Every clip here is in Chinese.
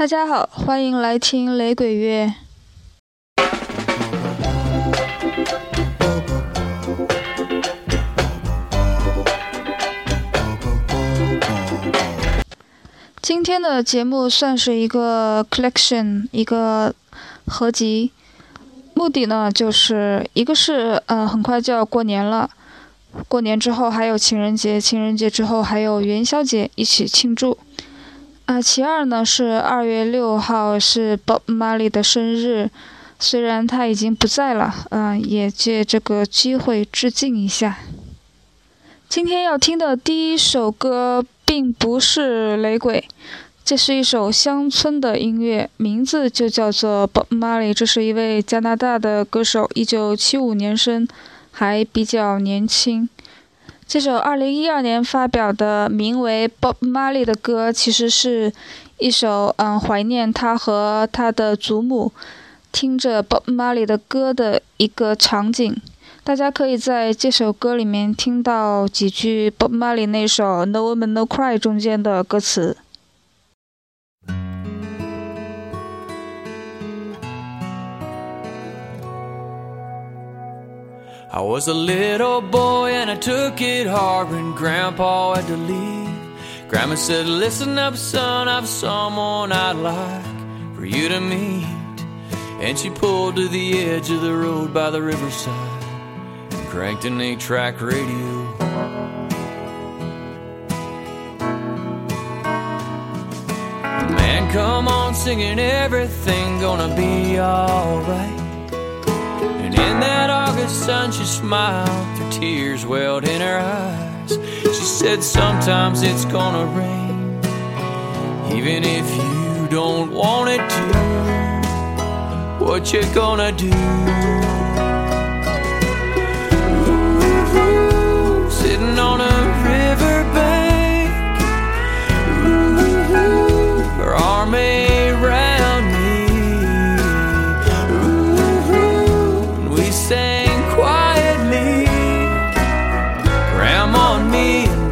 大家好，欢迎来听雷鬼乐。今天的节目算是一个 collection，一个合集。目的呢，就是一个是呃，很快就要过年了，过年之后还有情人节，情人节之后还有元宵节，一起庆祝。啊，其二呢是二月六号是 Bob Marley 的生日，虽然他已经不在了，嗯，也借这个机会致敬一下。今天要听的第一首歌并不是雷鬼，这是一首乡村的音乐，名字就叫做 Bob Marley，这是一位加拿大的歌手，一九七五年生，还比较年轻。这首二零一二年发表的名为《Bob Marley》的歌，其实是一首嗯怀念他和他的祖母，听着 Bob Marley 的歌的一个场景。大家可以在这首歌里面听到几句 Bob Marley 那首《No Woman No Cry》中间的歌词。I was a little boy and I took it hard when Grandpa had to leave. Grandma said, Listen up, son, I've someone I'd like for you to meet. And she pulled to the edge of the road by the riverside and cranked an eight track radio. Man, come on, singing everything gonna be alright. In that August sun, she smiled, her tears welled in her eyes. She said, Sometimes it's gonna rain, even if you don't want it to. What you gonna do? Ooh, sitting on a riverbank, ooh, her arm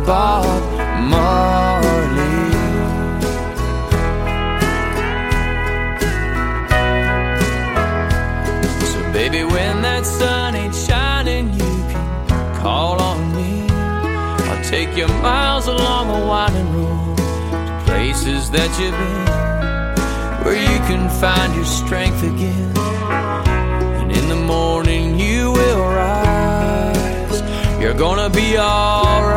Bob Marley. So, baby, when that sun ain't shining, you can call on me. I'll take you miles along a winding road to places that you've been where you can find your strength again. And in the morning, you will rise. You're gonna be alright.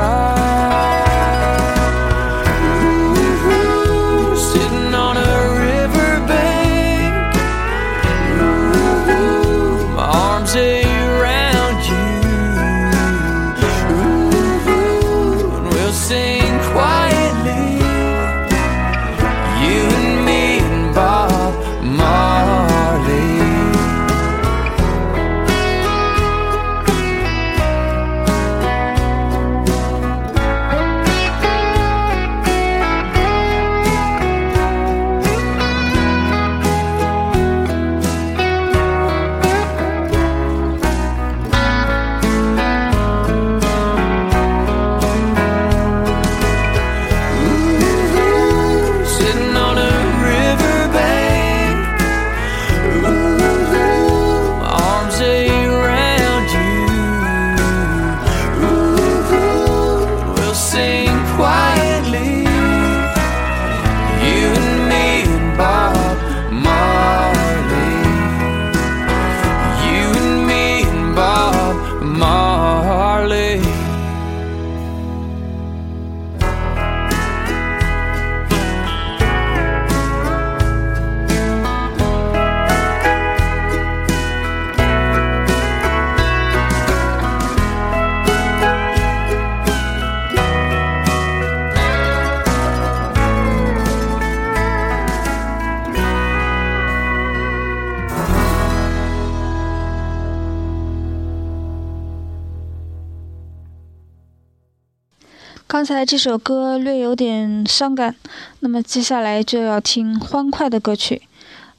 刚才这首歌略有点伤感，那么接下来就要听欢快的歌曲。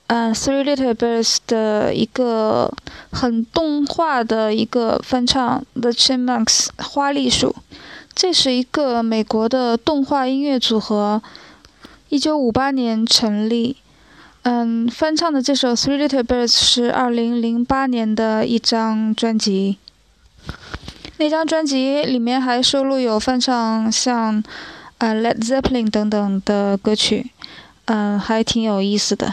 呃，《Three Little Birds》的一个很动画的一个翻唱，《The Chipmunks》花栗鼠。这是一个美国的动画音乐组合，一九五八年成立。嗯，翻唱的这首《Three Little Birds》是二零零八年的一张专辑。那张专辑里面还收录有翻唱像呃 Led Zeppelin 等等的歌曲，嗯，还挺有意思的。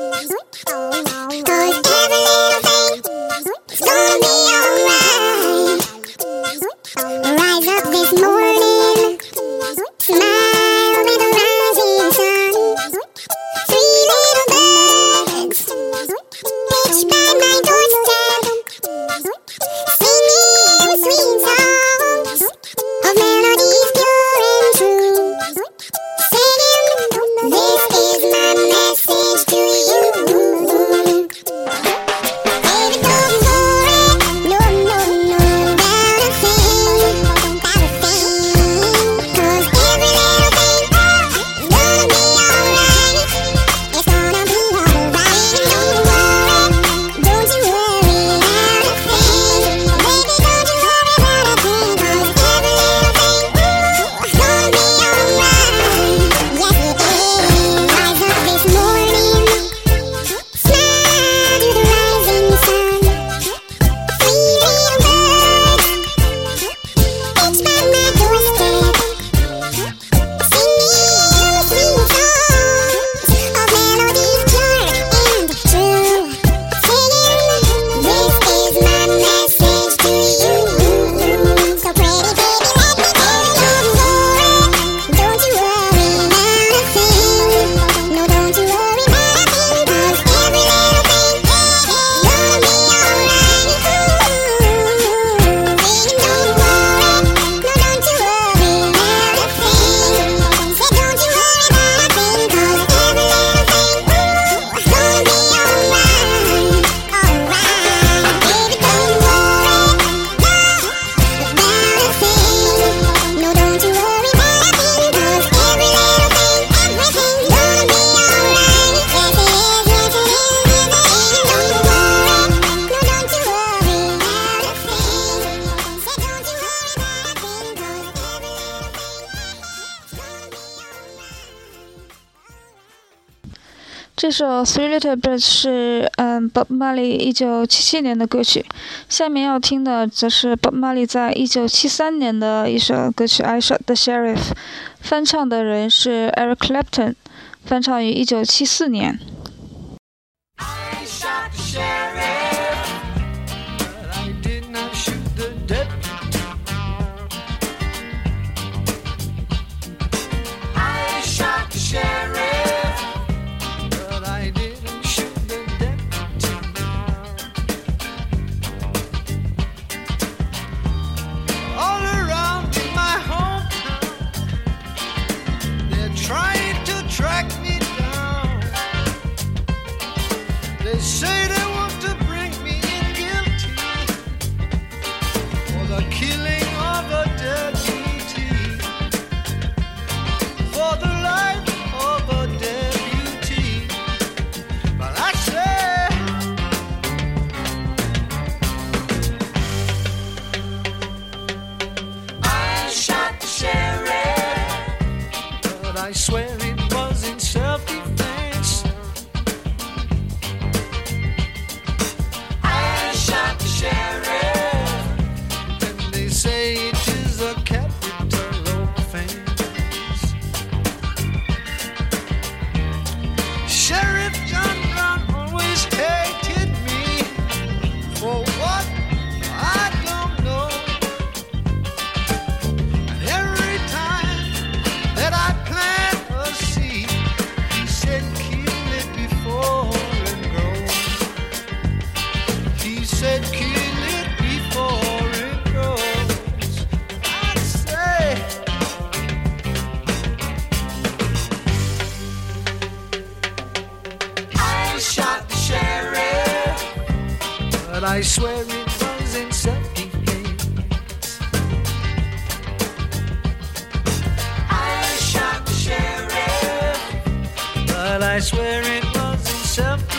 Oh, no, no. 首《Three Little Birds》是嗯 Bob Marley 一九七七年的歌曲，下面要听的则是 Bob Marley 在一九七三年的一首歌曲《I Shot the Sheriff》，翻唱的人是 Eric Clapton，翻唱于一九七四年。say I swear it was in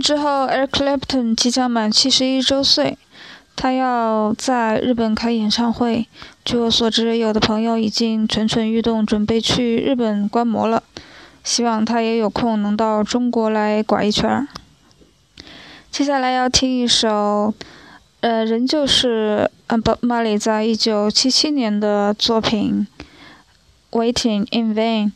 之后，Eric Clapton 即将满七十一周岁，他要在日本开演唱会。据我所知，有的朋友已经蠢蠢欲动，准备去日本观摩了。希望他也有空能到中国来拐一圈。接下来要听一首，呃，仍旧是呃 Bob Marley 在一九七七年的作品《Waiting in Vain》。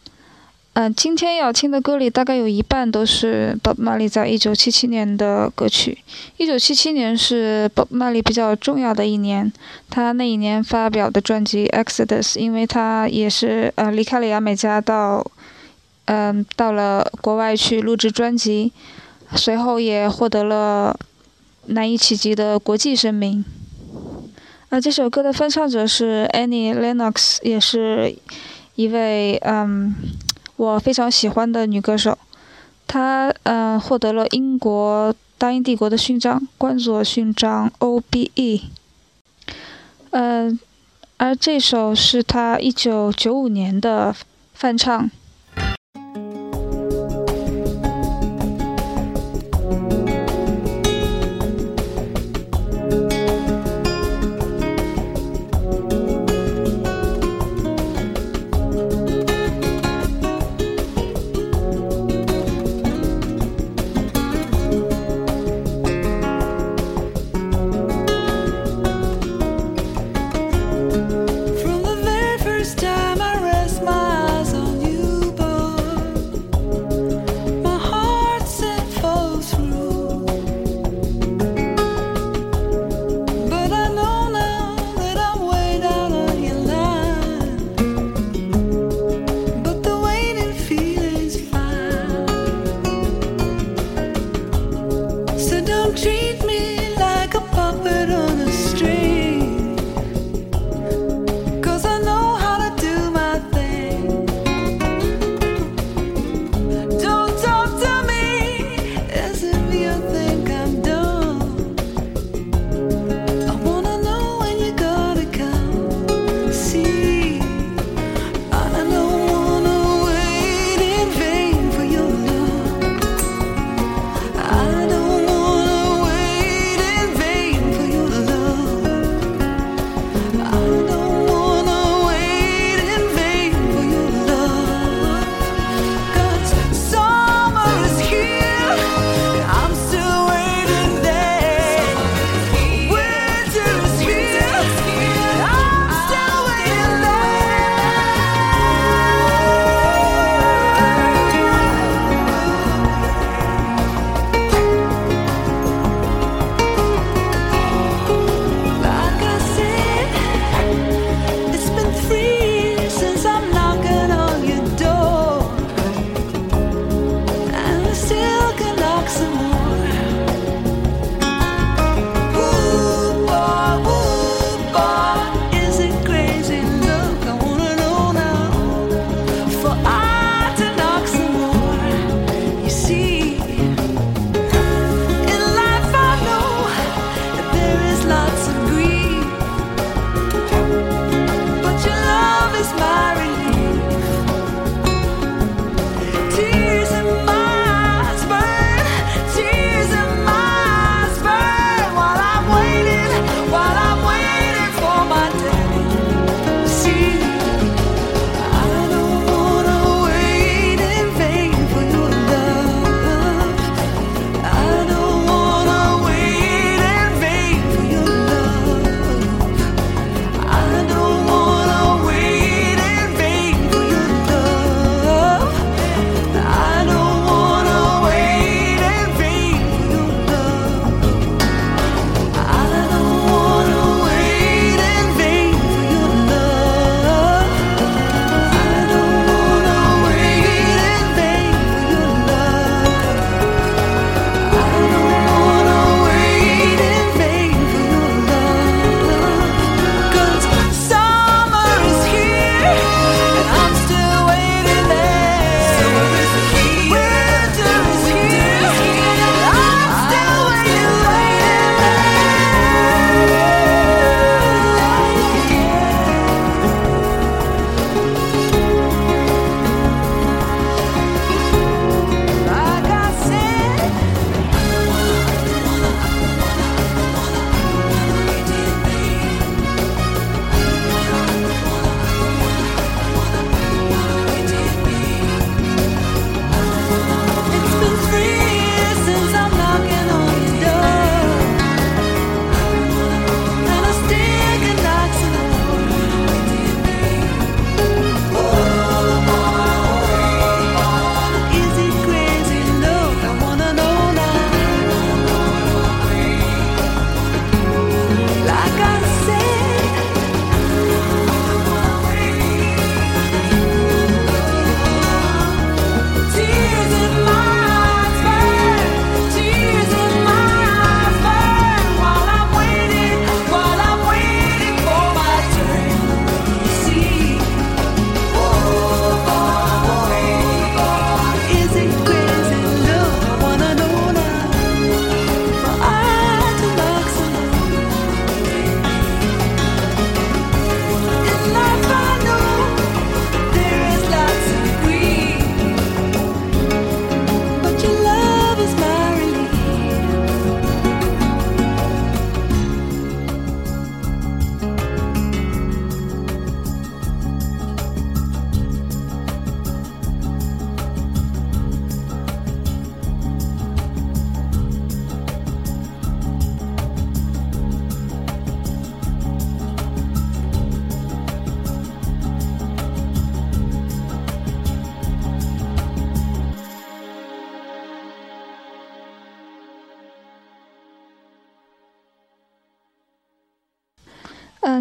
嗯、今天要听的歌里大概有一半都是 Bob Marley 在一九七七年的歌曲。一九七七年是 Bob Marley 比较重要的一年，他那一年发表的专辑《Exodus》，因为他也是呃离开了牙买加到，嗯、到了国外去录制专辑，随后也获得了难以企及的国际声名。那这首歌的翻唱者是 Annie Lennox，也是一位嗯。我非常喜欢的女歌手，她嗯、获得了英国大英帝国的勋章，冠佐勋章 OBE。嗯、而这首是她一九九五年的翻唱。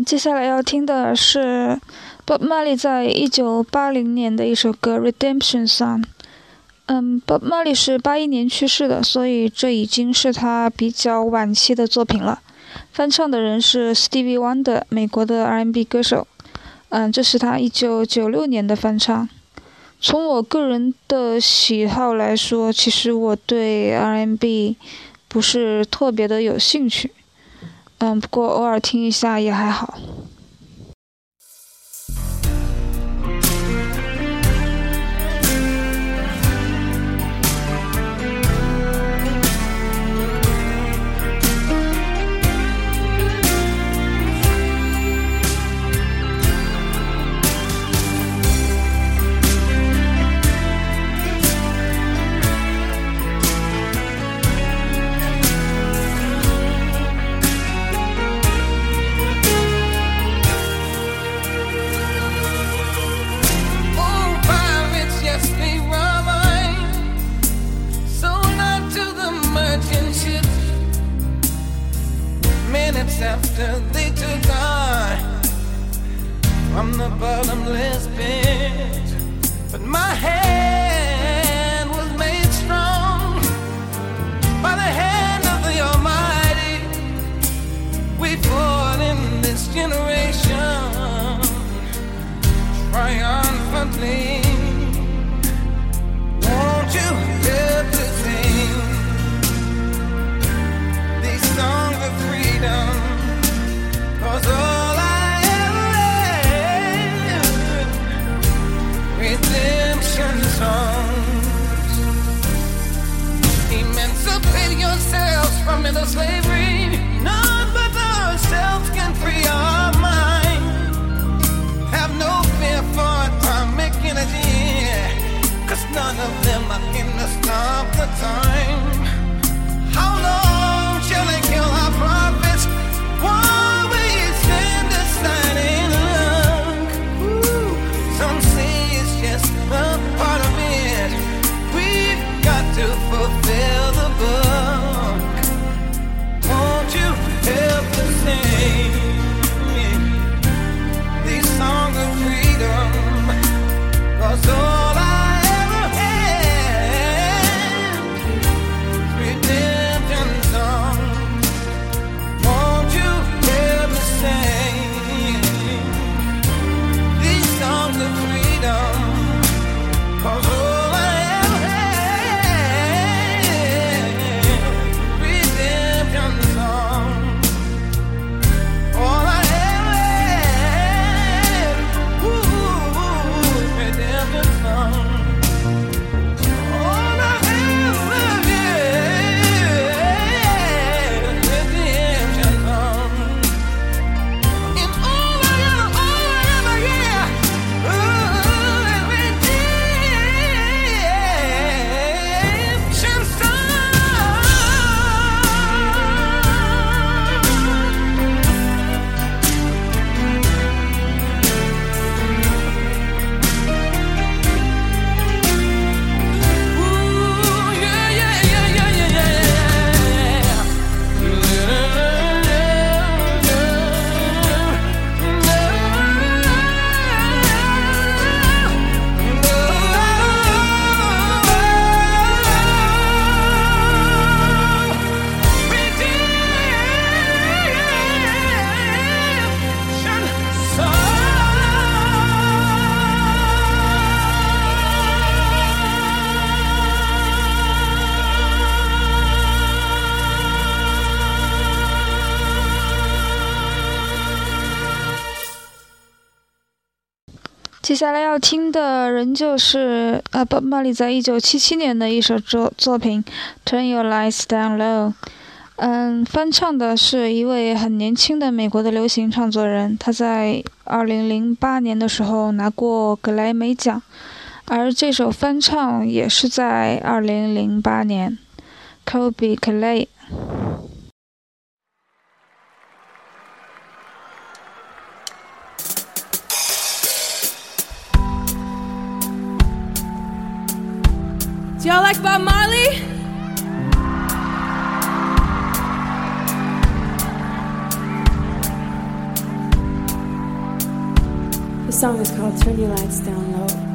接下来要听的是 Bob Marley 在一九八零年的一首歌《Redemption Song》。嗯，Bob Marley 是八一年去世的，所以这已经是他比较晚期的作品了。翻唱的人是 Stevie Wonder，美国的 R&B 歌手。嗯，这是他一九九六年的翻唱。从我个人的喜好来说，其实我对 R&B 不是特别的有兴趣。嗯，不过偶尔听一下也还好。Minutes after they took on from the bottomless pit. But my hand was made strong by the hand of the Almighty. We fought in this generation triumphantly. Cause all I had, redemption songs. Emancipate yourselves from mental slavery. None but ourselves can free our mind. Have no fear for atomic energy. Cause none of them are gonna stop the time. 接下来要听的仍旧是呃 Bob Marley 在一九七七年的一首作作品《Turn Your Lights Down Low》。嗯，翻唱的是一位很年轻的美国的流行创作人，他在二零零八年的时候拿过格莱美奖，而这首翻唱也是在二零零八年，Kobe Clay。Do y'all like Bob Marley? The song is called Turn Your Lights Down Low.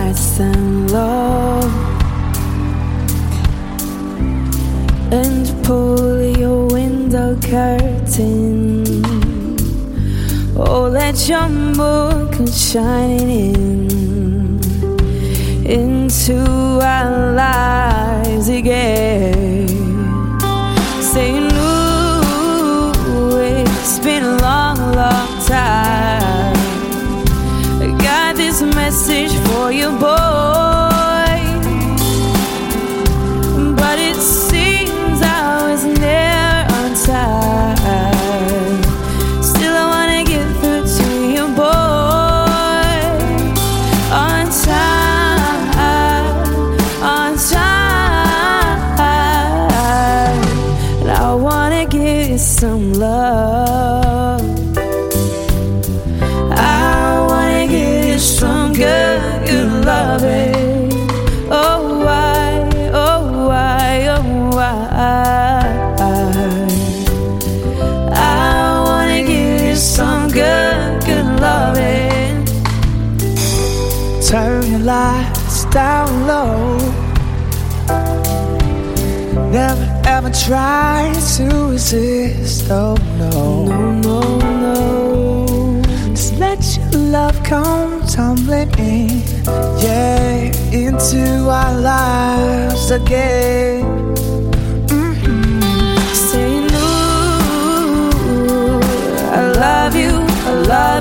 nights and low and pull your window curtain. Oh let your moon come shining in into our lives again. Saying ooh it's been a long long time a message for you both. try to resist, oh no, no, no, no. Just let your love come tumbling in, yeah, into our lives again. Mm -hmm. Ooh, I love you, I love you.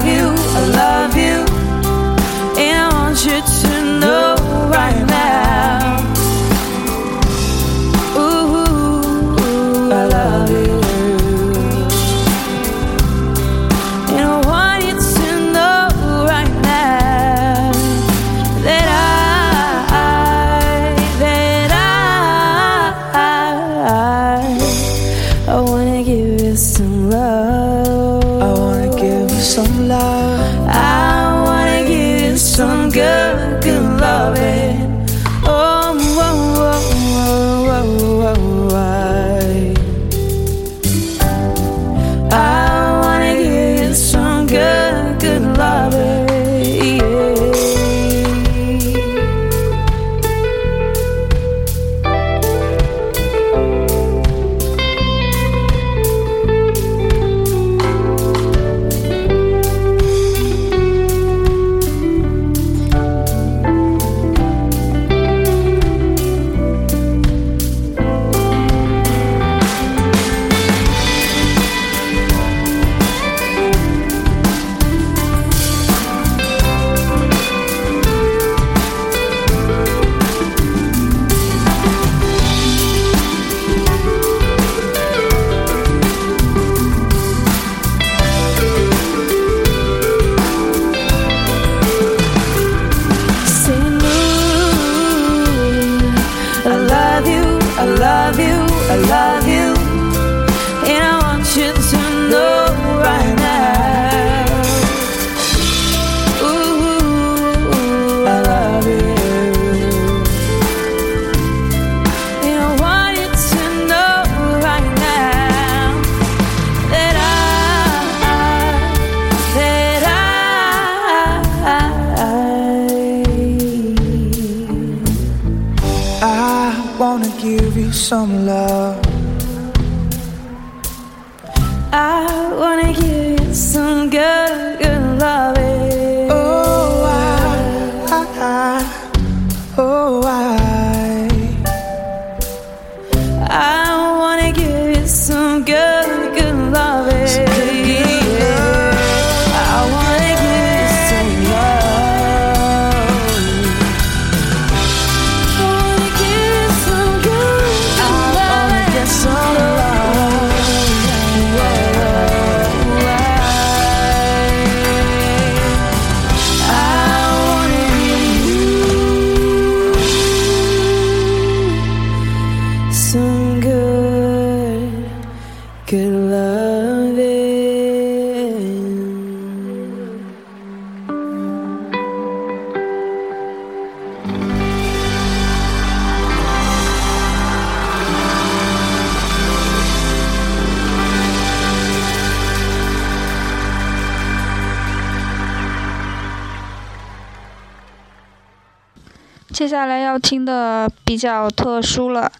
接下来要听的比较特殊了，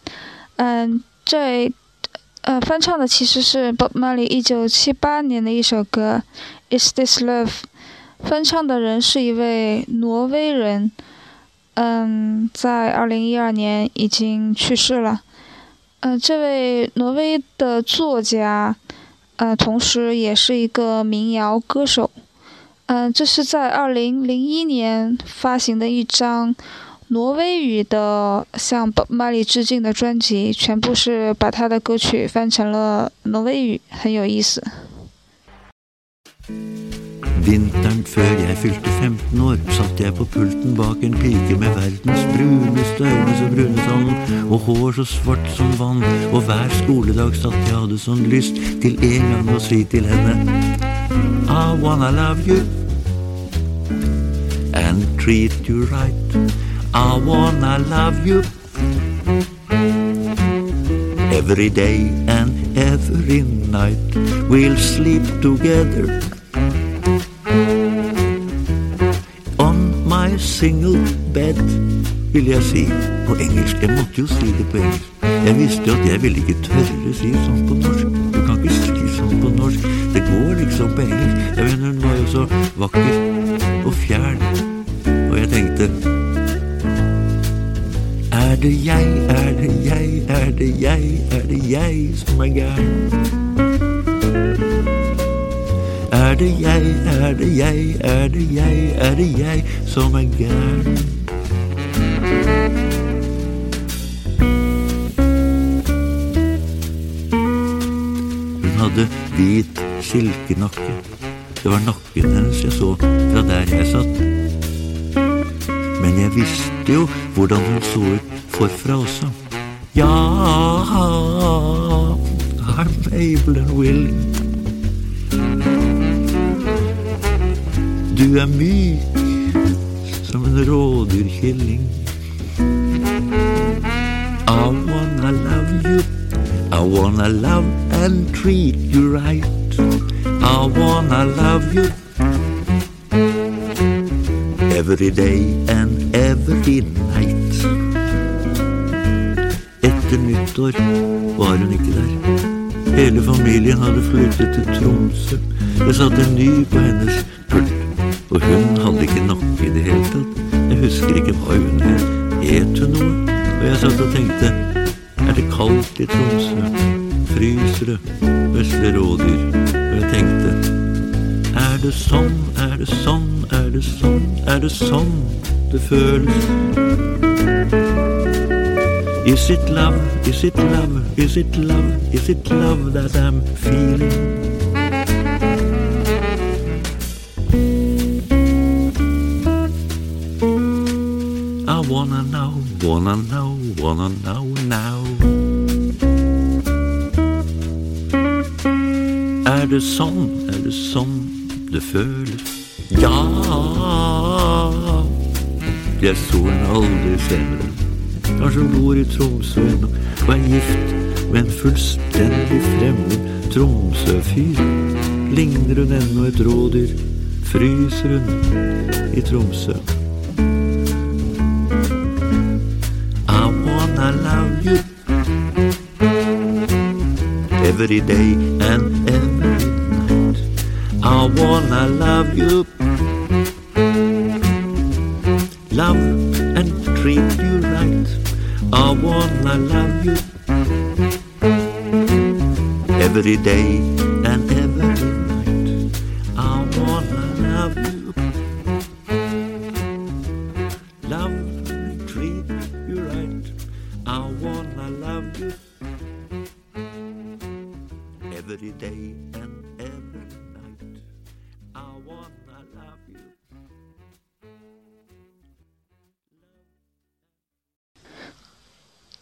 嗯，这呃翻唱的其实是 Bob Marley 一九七八年的一首歌《Is This Love》，翻唱的人是一位挪威人，嗯，在二零一二年已经去世了。嗯，这位挪威的作家，呃，同时也是一个民谣歌手。嗯，这是在二零零一年发行的一张。挪威语的向 Bob Marley 致敬的专辑，全部是把他的歌曲翻成了挪威语，很有意思。 Vinteren før jeg fylte 15 år, satt jeg på pulten bak en pike med verdens bruneste øyne så brune som og hår så svart som vann. Og hver skoledag satt jeg hadde sånn lyst til en gang å si til henne I wanna love you and treat you right. I wanna love you every day and every night. We'll sleep together on my single bed, vil jeg si på engelsk. Jeg måtte jo si det på engelsk. Jeg visste at jeg ville ikke tørre si sånn på norsk. Du kan ikke si sånn på norsk. Det går liksom på engelsk. Jeg mener, hun var er jo så vakker det jeg, er det jeg, er det jeg, er det jeg som er gæren? Er det jeg, er det jeg, er det jeg, er det jeg som er gæren? Hun hadde hvit silkenakke. Det var nakken hennes jeg så fra der jeg satt. Men jeg visste jo hvordan hun så ut Ja, I'm able and willing. Du er myk som en rådyrkilling. I wanna love you. I wanna love and treat you right. I wanna love you every day and every night. Etter nyttår var hun ikke der. Hele familien hadde flyttet til Tromsø. Det satt en ny på hennes pult, og hun hadde ikke nakke i det hele tatt. Jeg husker ikke hva hun het. Het hun noe? Og jeg satt og tenkte, er det kaldt i Tromsø? Fryser det? Vesle rådyr? Og jeg tenkte, er det sånn, er det sånn, er det sånn, er det sånn det føles? Is it love, is it love, is it love, is it love that I'm feeling? I wanna know, wanna know, wanna know now. Er det sånn, er det sånn det føles? Ja! Jeg så henne aldri senere. Kanskje hun bor i Tromsø ennå og er gift med en fullstendig fremmed Tromsø-fyr. Ligner hun ennå et rådyr? Fryser hun i Tromsø? I wanna love you every day and every night. I wanna love you, love one I love you. Every day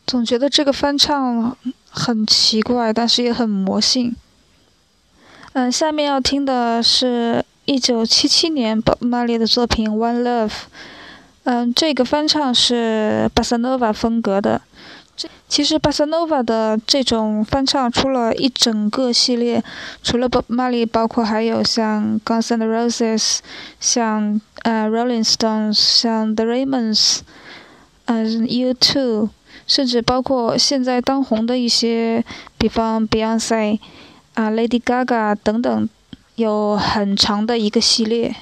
总觉得这个翻唱很奇怪，但是也很魔性。嗯，下面要听的是一九七七年 Bob Marley 的作品《One Love》。嗯，这个翻唱是巴萨诺瓦风格的。这其实巴萨诺瓦的这种翻唱出了一整个系列，除了 Bob Marley，包括还有像 Guns N' Roses，像呃 Rolling Stones，像 The Raymonds，嗯 U2，甚至包括现在当红的一些，比方 Beyonce，啊 Lady Gaga 等等，有很长的一个系列。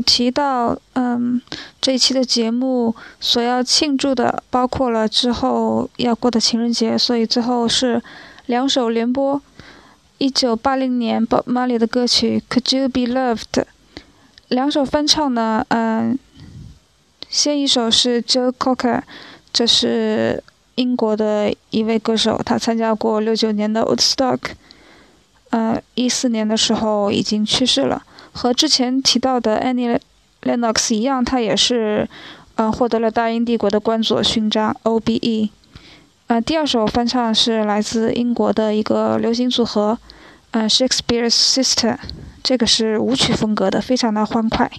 提到，嗯，这一期的节目所要庆祝的包括了之后要过的情人节，所以最后是两首联播。一九八零年 Bob Marley 的歌曲《Could You Be Loved》，两首翻唱呢，嗯，先一首是 Joe Cocker，这是英国的一位歌手，他参加过六九年的 Woodstock，呃，一四年的时候已经去世了。和之前提到的 Annie Lennox 一样，他也是，呃，获得了大英帝国的官佐勋章 OBE。呃，第二首翻唱是来自英国的一个流行组合，呃，Shakespeare's Sister，这个是舞曲风格的，非常的欢快。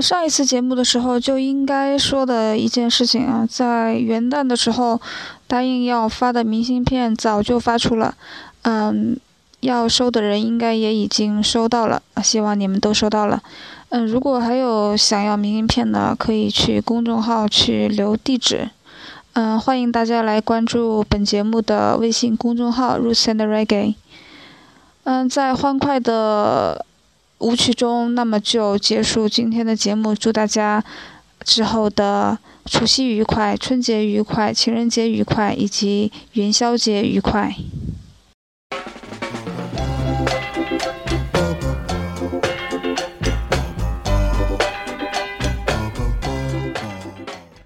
上一次节目的时候就应该说的一件事情啊，在元旦的时候答应要发的明信片早就发出了，嗯，要收的人应该也已经收到了，希望你们都收到了。嗯，如果还有想要明信片的，可以去公众号去留地址。嗯，欢迎大家来关注本节目的微信公众号 “Roots and Reggae”。嗯，在欢快的舞曲中，那么就结束今天的节目，祝大家之后的除夕愉快、春节愉快、情人节愉快以及元宵节愉快。